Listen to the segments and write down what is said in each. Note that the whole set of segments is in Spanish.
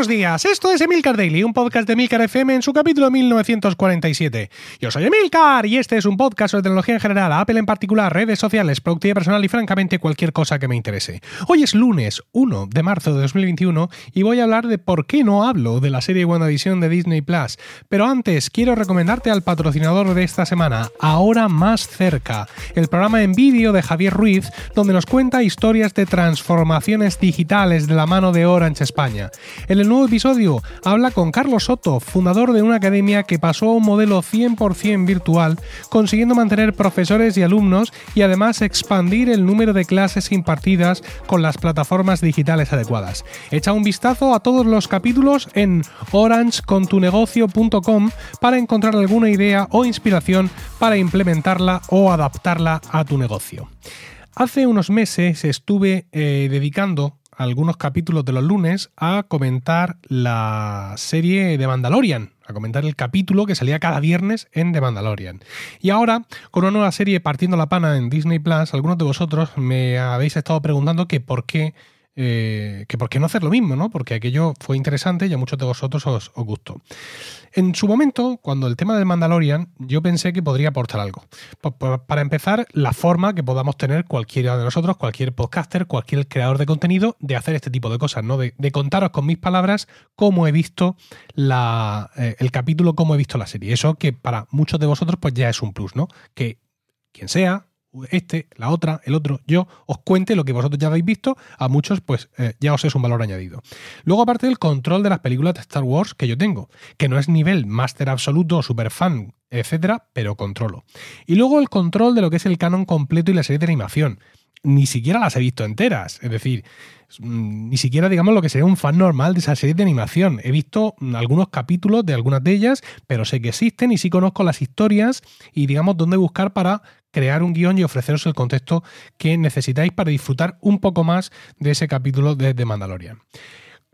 buenos días. Esto es Emilcar Daily, un podcast de Emilcar FM en su capítulo 1947. Yo soy Emilcar y este es un podcast sobre tecnología en general, Apple en particular, redes sociales, productividad personal y francamente cualquier cosa que me interese. Hoy es lunes 1 de marzo de 2021 y voy a hablar de por qué no hablo de la serie WandaVision de Disney Plus. Pero antes quiero recomendarte al patrocinador de esta semana, Ahora Más Cerca, el programa en vídeo de Javier Ruiz, donde nos cuenta historias de transformaciones digitales de la mano de Orange España. El nuevo episodio habla con Carlos Soto, fundador de una academia que pasó a un modelo 100% virtual, consiguiendo mantener profesores y alumnos y además expandir el número de clases impartidas con las plataformas digitales adecuadas. Echa un vistazo a todos los capítulos en orangecontunegocio.com para encontrar alguna idea o inspiración para implementarla o adaptarla a tu negocio. Hace unos meses estuve eh, dedicando algunos capítulos de los lunes a comentar la serie de Mandalorian, a comentar el capítulo que salía cada viernes en The Mandalorian. Y ahora, con una nueva serie partiendo la pana en Disney Plus, algunos de vosotros me habéis estado preguntando que por qué eh, que por qué no hacer lo mismo, ¿no? Porque aquello fue interesante y a muchos de vosotros os, gustó. En su momento, cuando el tema del Mandalorian, yo pensé que podría aportar algo. para empezar, la forma que podamos tener cualquiera de nosotros, cualquier podcaster, cualquier creador de contenido, de hacer este tipo de cosas, ¿no? De, contaros con mis palabras cómo he visto eh, el capítulo, cómo he visto la serie. Eso que para muchos de vosotros, pues ya es un plus, ¿no? Que quien sea, este, la otra, el otro, yo os cuente lo que vosotros ya habéis visto, a muchos pues eh, ya os es un valor añadido. Luego aparte del control de las películas de Star Wars que yo tengo, que no es nivel máster absoluto, super fan, etcétera, pero controlo. Y luego el control de lo que es el canon completo y la serie de animación. Ni siquiera las he visto enteras, es decir, mm, ni siquiera digamos lo que sería un fan normal de esa serie de animación. He visto mm, algunos capítulos de algunas de ellas, pero sé que existen y sí conozco las historias y digamos dónde buscar para crear un guion y ofreceros el contexto que necesitáis para disfrutar un poco más de ese capítulo de The Mandalorian.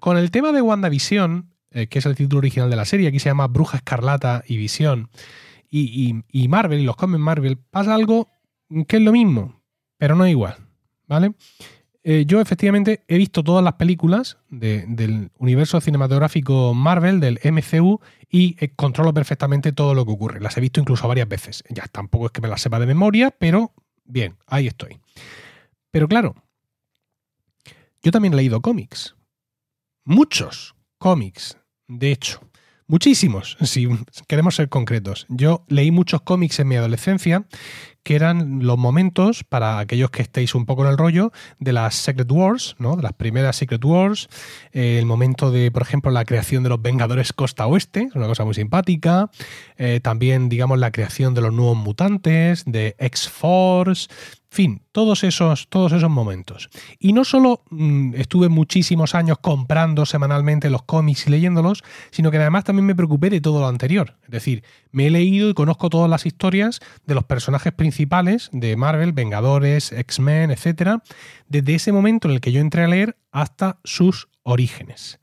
Con el tema de WandaVision, eh, que es el título original de la serie, aquí se llama Bruja Escarlata y Visión, y, Marvel, y los cómics Marvel, pasa algo que es lo mismo, pero no igual, ¿vale? Eh, yo efectivamente he visto todas las películas del universo cinematográfico Marvel, del MCU, y eh, controlo perfectamente todo lo que ocurre. Las he visto incluso varias veces. Ya tampoco es que me las sepa de memoria, pero bien, ahí estoy. Pero claro, yo también he leído cómics. Muchos cómics, de hecho. Muchísimos, si queremos ser concretos. Yo leí muchos cómics en mi adolescencia que eran los momentos, para aquellos que estéis un poco en el rollo, de las Secret Wars, ¿no? De las primeras Secret Wars, eh, el momento de, por ejemplo, la creación de los Vengadores Costa Oeste, una cosa muy simpática. Eh, también, digamos, la creación de los nuevos mutantes, de X-Force, fin, todos esos, todos esos momentos. Y no solo mm, estuve muchísimos años comprando semanalmente los cómics y leyéndolos, sino que además también me preocupé de todo lo anterior. Es decir, me he leído y conozco todas las historias de los personajes principales de Marvel, Vengadores, X-Men, etc. Desde ese momento en el que yo entré a leer hasta sus orígenes.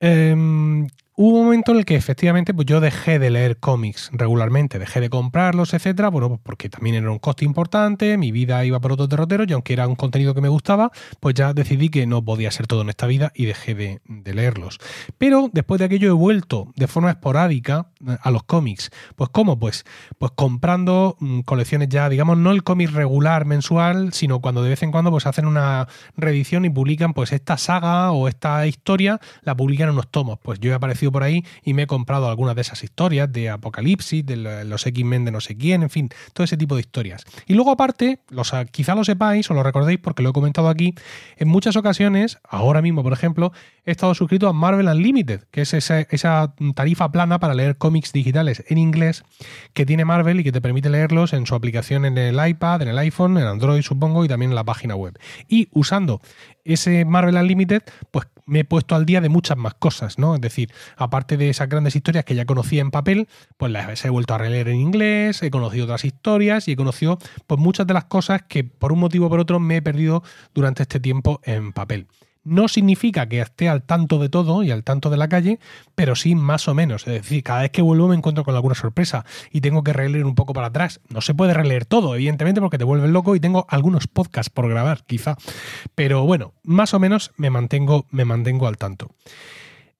Em, Hubo un momento en el que efectivamente pues yo dejé de leer cómics regularmente, dejé de comprarlos, etcétera, bueno, pues porque también era un coste importante, mi vida iba por otro derrotero y aunque era un contenido que me gustaba, pues ya decidí que no podía ser todo en esta vida y dejé de, leerlos. Pero después de aquello he vuelto de forma esporádica eh, a los cómics. Pues ¿cómo? Pues, pues comprando mm, colecciones ya, digamos, no el cómic regular mensual, sino cuando de vez en cuando pues hacen una reedición y publican pues esta saga o esta historia, la publican en unos tomos. Pues yo he aparecido por ahí y me he comprado algunas de esas historias de Apocalipsis, de los X-Men de no sé quién, en fin, todo ese tipo de historias. Y luego aparte, los, quizá lo sepáis o lo recordéis porque lo he comentado aquí, en muchas ocasiones, ahora mismo por ejemplo, he estado suscrito a Marvel Unlimited, que es esa, esa tarifa plana para leer cómics digitales en inglés que tiene Marvel y que te permite leerlos en su aplicación en el iPad, en el iPhone, en Android supongo y también en la página web. Y usando ese Marvel Unlimited, pues me he puesto al día de muchas más cosas, ¿no? Es decir, aparte de esas grandes historias que ya conocía en papel, pues las he vuelto a releer en inglés, he conocido otras historias y he conocido pues muchas de las cosas que por un motivo o por otro me he perdido durante este tiempo en papel. No significa que esté al tanto de todo y al tanto de la calle, pero sí más o menos. Es decir, cada vez que vuelvo me encuentro con alguna sorpresa y tengo que releer un poco para atrás. No se puede releer todo, evidentemente, porque te vuelves loco y tengo algunos podcasts por grabar, quizá. Pero bueno, más o menos me mantengo, me mantengo al tanto.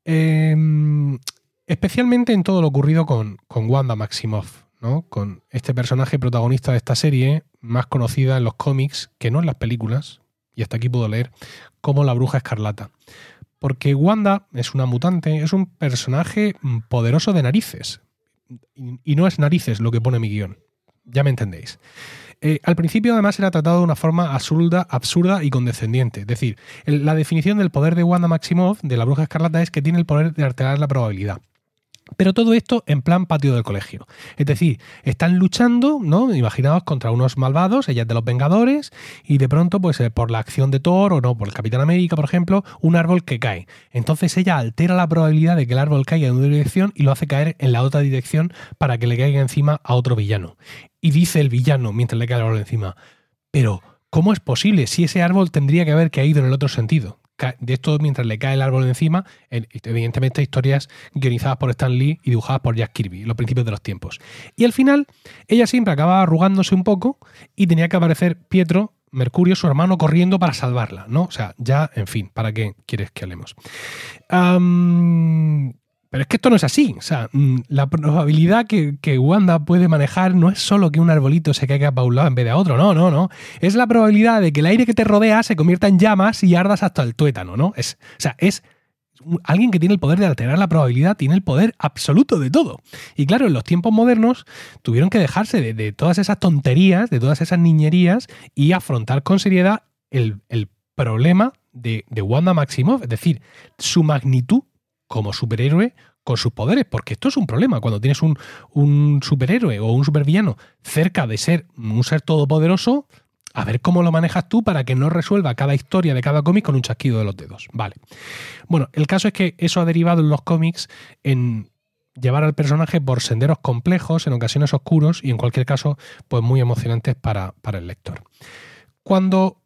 Em, especialmente en todo lo ocurrido con, con Wanda Maximoff, ¿no? Con este personaje protagonista de esta serie, más conocida en los cómics que no en las películas, y hasta aquí puedo leer, como la Bruja Escarlata. Porque Wanda es una mutante, es un personaje poderoso de narices. Y no es narices lo que pone mi guion. Ya me entendéis. Eh, al principio, además, era tratado de una forma absurda, absurda y condescendiente. Es decir, la definición del poder de Wanda Maximoff, de la bruja escarlata, es que tiene el poder de alterar la probabilidad. Pero todo esto en plan patio del colegio. Es decir, están luchando, ¿no? Imaginaos contra unos malvados, ella es de los Vengadores, y de pronto, pues eh, por la acción de Thor o no, por el Capitán América, por ejemplo, un árbol que cae. Entonces ella altera la probabilidad de que el árbol caiga en una dirección y lo hace caer en la otra dirección para que le caiga encima a otro villano. Y dice el villano mientras le cae el árbol encima, pero ¿cómo es posible si ese árbol tendría que haber caído en el otro sentido? De esto mientras le cae el árbol encima, evidentemente historias guionizadas por Stan Lee y dibujadas por Jack Kirby, los principios de los tiempos. Y al final, ella siempre acaba arrugándose un poco y tenía que aparecer Pietro, Mercurio, su hermano, corriendo para salvarla, ¿no? O sea, ya, en fin, ¿para qué quieres que hablemos? Pero es que esto no es así. O sea, mm, la probabilidad que, Wanda puede manejar no es solo que un arbolito se caiga para un lado en vez de a otro. No, no, no. Es la probabilidad de que el aire que te rodea se convierta en llamas y ardas hasta el tuétano, ¿no? Es, o sea, es alguien que tiene el poder de alterar la probabilidad, tiene el poder absoluto de todo. Y claro, en los tiempos modernos tuvieron que dejarse de, todas esas tonterías, de todas esas niñerías y afrontar con seriedad el, problema de, de Wanda Maximoff, es decir, su magnitud como superhéroe con sus poderes, porque esto es un problema. Cuando tienes un, superhéroe o un supervillano cerca de ser un ser todopoderoso, a ver cómo lo manejas tú para que no resuelva cada historia de cada cómic con un chasquido de los dedos. Vale. Bueno, el caso es que eso ha derivado en los cómics en llevar al personaje por senderos complejos, en ocasiones oscuros y en cualquier caso, pues muy emocionantes para, para el lector. Cuando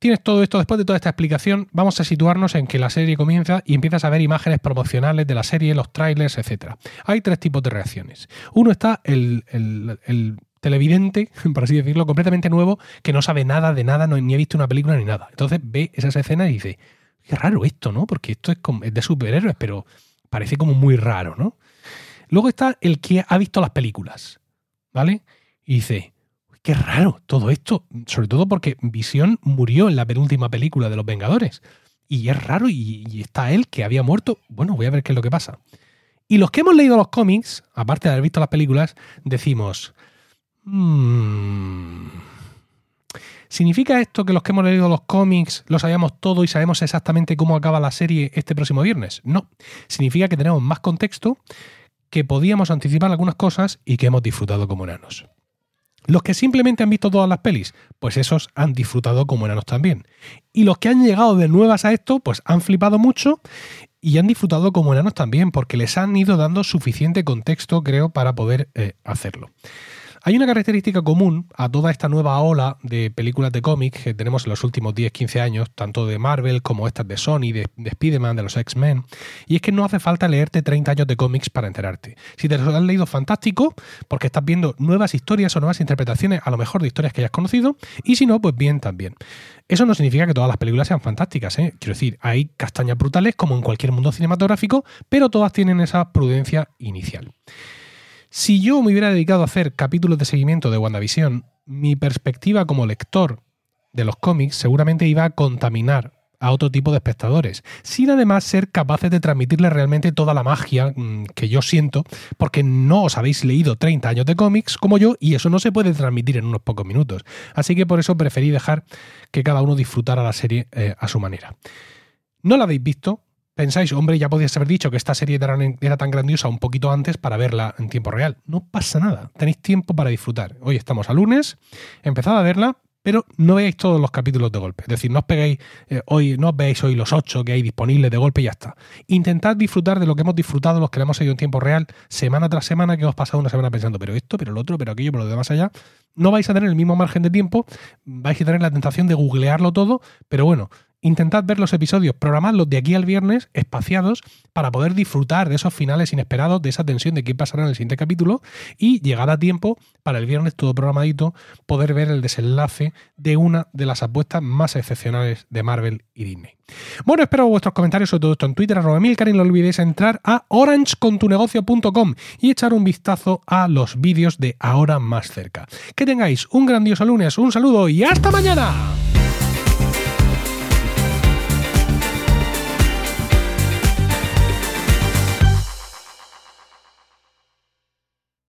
Tienes todo esto, después de toda esta explicación, vamos a situarnos en que la serie comienza y empiezas a ver imágenes promocionales de la serie, los trailers, etc. Hay tres tipos de reacciones. Uno está el, televidente, por así decirlo, completamente nuevo, que no sabe nada de nada, ni ha visto una película ni nada. Entonces ve esas escenas y dice, qué raro esto, ¿no? Porque esto es, es de superhéroes, pero parece como muy raro, ¿no? Luego está el que ha visto las películas, ¿vale? Y dice, qué raro todo esto, sobre todo porque Visión murió en la penúltima película de Los Vengadores. Y es raro y, está él que había muerto. Bueno, voy a ver qué es lo que pasa. Y los que hemos leído los cómics, aparte de haber visto las películas, decimos... Hmm, ¿Significa esto que los que hemos leído los cómics lo sabíamos todo y sabemos exactamente cómo acaba la serie este próximo viernes? No. Significa que tenemos más contexto, que podíamos anticipar algunas cosas y que hemos disfrutado como enanos. Los que simplemente han visto todas las pelis, pues esos han disfrutado como enanos también. Y los que han llegado de nuevas a esto, pues han flipado mucho y han disfrutado como enanos también, porque les han ido dando suficiente contexto, creo, para poder eh, hacerlo. Hay una característica común a toda esta nueva ola de películas de cómics que tenemos en los últimos 10-15 años, tanto de Marvel como estas de Sony, de, de Spider-Man, de los X-Men, y es que no hace falta leerte 30 años de cómics para enterarte. Si te los has leído, fantástico, porque estás viendo nuevas historias o nuevas interpretaciones, a lo mejor de historias que hayas conocido, y si no, pues bien también. Eso no significa que todas las películas sean fantásticas, ¿eh? quiero decir, hay castañas brutales como en cualquier mundo cinematográfico, pero todas tienen esa prudencia inicial. Si yo me hubiera dedicado a hacer capítulos de seguimiento de WandaVision, mi perspectiva como lector de los cómics seguramente iba a contaminar a otro tipo de espectadores, sin además ser capaces de transmitirle realmente toda la magia mm, que yo siento, porque no os habéis leído 30 años de cómics como yo y eso no se puede transmitir en unos pocos minutos. Así que por eso preferí dejar que cada uno disfrutara la serie eh, a su manera. No la habéis visto, pensáis, hombre, ya podías haber dicho que esta serie era tan grandiosa un poquito antes para verla en tiempo real. No pasa nada, tenéis tiempo para disfrutar. Hoy estamos a lunes, empezad a verla, pero no veáis todos los capítulos de golpe. Es decir, no os peguéis eh, hoy, no os veáis hoy los ocho que hay disponibles de golpe y ya está. Intentad disfrutar de lo que hemos disfrutado, los que le hemos seguido en tiempo real, semana tras semana, que hemos pasado una semana pensando, pero esto, pero lo otro, pero aquello, pero lo demás allá. No vais a tener el mismo margen de tiempo, vais a tener la tentación de googlearlo todo, pero bueno, intentad ver los episodios, programadlos de aquí al viernes, espaciados, para poder disfrutar de esos finales inesperados, de esa tensión de qué pasará en el siguiente capítulo y llegar a tiempo para el viernes todo programadito, poder ver el desenlace de una de las apuestas más excepcionales de Marvel y Disney. Bueno, espero vuestros comentarios sobre todo esto en Twitter, arroba Milcar, y no olvidéis entrar a orangecontunegocio.com y echar un vistazo a los vídeos de ahora más cerca. Que tengáis un grandioso lunes, un saludo y hasta mañana.